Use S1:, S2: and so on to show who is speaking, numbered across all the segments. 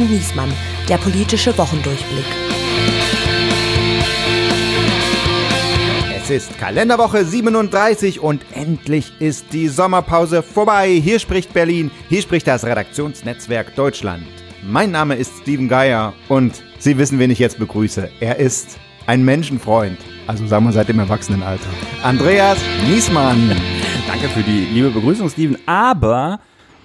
S1: und Niesmann, der politische Wochendurchblick.
S2: Es ist Kalenderwoche 37 und endlich ist die Sommerpause vorbei. Hier spricht Berlin, hier spricht das Redaktionsnetzwerk Deutschland. Mein Name ist Steven Geier und Sie wissen, wen ich jetzt begrüße. Er ist ein Menschenfreund. Also sagen wir seit dem Erwachsenenalter. Andreas Niesmann.
S3: Danke für die liebe Begrüßung, Steven. Aber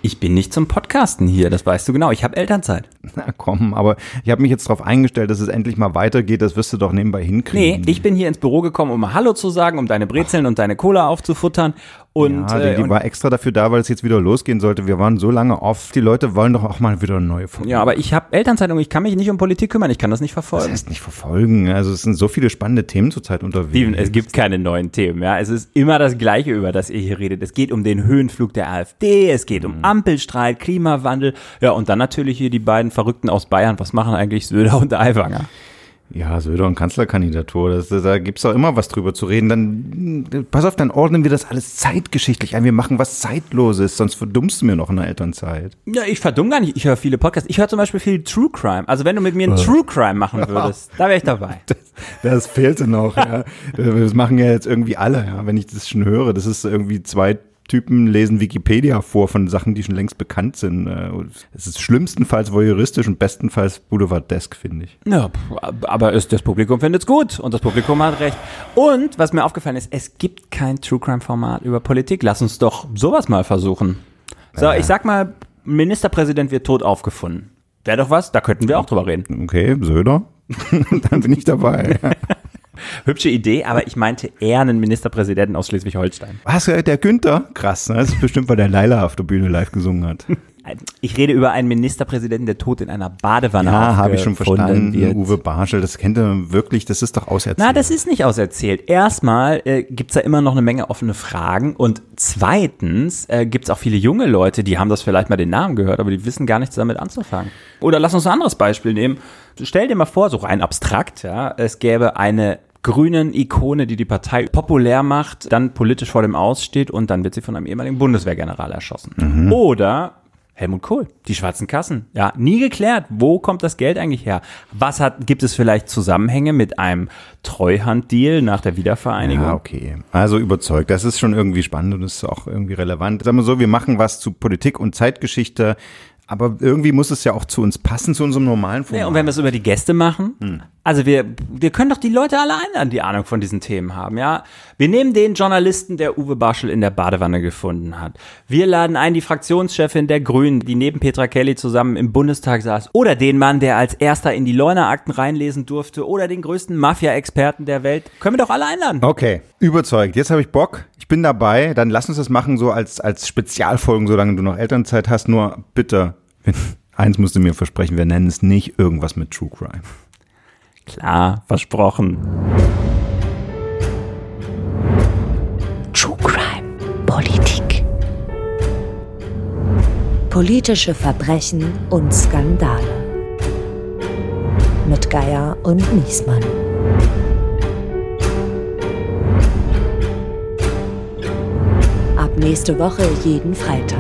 S3: ich bin nicht zum Podcasten hier, das weißt du genau. Ich habe Elternzeit.
S2: Na komm, aber ich habe mich jetzt darauf eingestellt, dass es endlich mal weitergeht. Das wirst du doch nebenbei hinkriegen.
S3: Nee, ich bin hier ins Büro gekommen, um Hallo zu sagen, um deine Brezeln und deine Cola aufzufuttern. Und,
S2: ja, die,
S3: äh,
S2: die
S3: und
S2: war extra dafür da, weil es jetzt wieder losgehen sollte. Wir waren so lange off. Die Leute wollen doch auch mal wieder eine neue Folge.
S3: ja, aber ich habe Elternzeit und ich kann mich nicht um Politik kümmern. Ich kann das nicht
S2: Das
S3: verfolgen.
S2: heißt nicht verfolgen. Also es sind so viele spannende Themen zurzeit unterwegs.
S3: Steven, es gibt keine neuen Themen. Ja, es ist immer das Gleiche, über das ihr hier redet. Es geht um den Höhenflug der AfD, es geht um Ampelstreit, Klimawandel, ja und dann natürlich hier die beiden Verrückten aus Bayern. Was machen eigentlich Söder und Aiwanger?
S2: Ja, Söder und Kanzlerkandidatur, das, da gibt's doch immer was drüber zu reden. Dann, pass auf, dann ordnen wir das alles zeitgeschichtlich ein. Wir machen was Zeitloses, sonst verdummst du mir noch in der Elternzeit.
S3: Ja, ich verdumm gar nicht. Ich höre viele Podcasts. Ich höre zum Beispiel viel True Crime. Also wenn du mit mir einen True Crime machen würdest, da wäre ich dabei.
S2: Das fehlte noch, ja. Das machen ja jetzt irgendwie alle, ja. Wenn ich das schon höre, das ist irgendwie zwei Typen lesen Wikipedia vor von Sachen, die schon längst bekannt sind. Äh, Es ist schlimmstenfalls voyeuristisch und bestenfalls Boulevard-desk, finde ich.
S3: Ja, aber ist, das Publikum findet's gut und das Publikum hat recht. Und was mir aufgefallen ist, es gibt kein True Crime Format über Politik. Lass uns doch sowas mal versuchen. So, ich sag mal, Ministerpräsident wird tot aufgefunden. Wäre doch was, da könnten wir auch drüber reden.
S2: Okay, Söder, dann bin ich dabei.
S3: Hübsche Idee, aber ich meinte eher einen Ministerpräsidenten aus Schleswig-Holstein.
S2: Was, der Günther? Krass, ne? Das ist bestimmt, weil der Leila auf der Bühne live gesungen hat.
S3: Ich rede über einen Ministerpräsidenten, der tot in einer Badewanne
S2: Ja, habe ich schon verstanden.
S3: wird.
S2: Uwe Barschel, das kennt er wirklich, das ist doch auserzählt.
S3: Na, das ist nicht auserzählt. Erstmal äh, gibt's da immer noch eine Menge offene Fragen und zweitens äh, gibt's auch viele junge Leute, die haben das vielleicht mal den Namen gehört, aber die wissen gar nichts damit anzufangen. Oder lass uns ein anderes Beispiel nehmen. Stell dir mal vor, so rein abstrakt, ja, es gäbe eine grünen Ikone, die die Partei populär macht, dann politisch vor dem Aus steht und dann wird sie von einem ehemaligen Bundeswehrgeneral erschossen. Oder Helmut Kohl, die schwarzen Kassen. Ja, nie geklärt, wo kommt das Geld eigentlich her? Was hat, gibt es vielleicht Zusammenhänge mit einem Treuhanddeal nach der Wiedervereinigung?
S2: Ja, okay. Also überzeugt. Das ist schon irgendwie spannend und ist auch irgendwie relevant. Sagen wir so, wir machen was zu Politik und Zeitgeschichte, aber irgendwie muss es ja auch zu uns passen, zu unserem normalen Format.
S3: Ja, und wenn wir es über die Gäste machen,
S2: Hm.
S3: Also wir, wir können doch die Leute alle einladen, die Ahnung von diesen Themen haben, ja. Wir nehmen den Journalisten, der Uwe Barschel in der Badewanne gefunden hat. Wir laden ein die Fraktionschefin der Grünen, die neben Petra Kelly zusammen im Bundestag saß. Oder den Mann, der als erster in die Leuna-Akten reinlesen durfte. Oder den größten Mafia-Experten der Welt. Können wir doch alle einladen.
S2: Okay, überzeugt. Jetzt habe ich Bock. Ich bin dabei. Dann lass uns das machen so als, als Spezialfolgen, solange du noch Elternzeit hast. Nur bitte, eins musst du mir versprechen, wir nennen es nicht irgendwas mit True Crime.
S3: Klar, versprochen.
S1: True Crime. Politik. Politische Verbrechen und Skandale. Mit Geier und Niesmann. Ab nächste Woche jeden Freitag.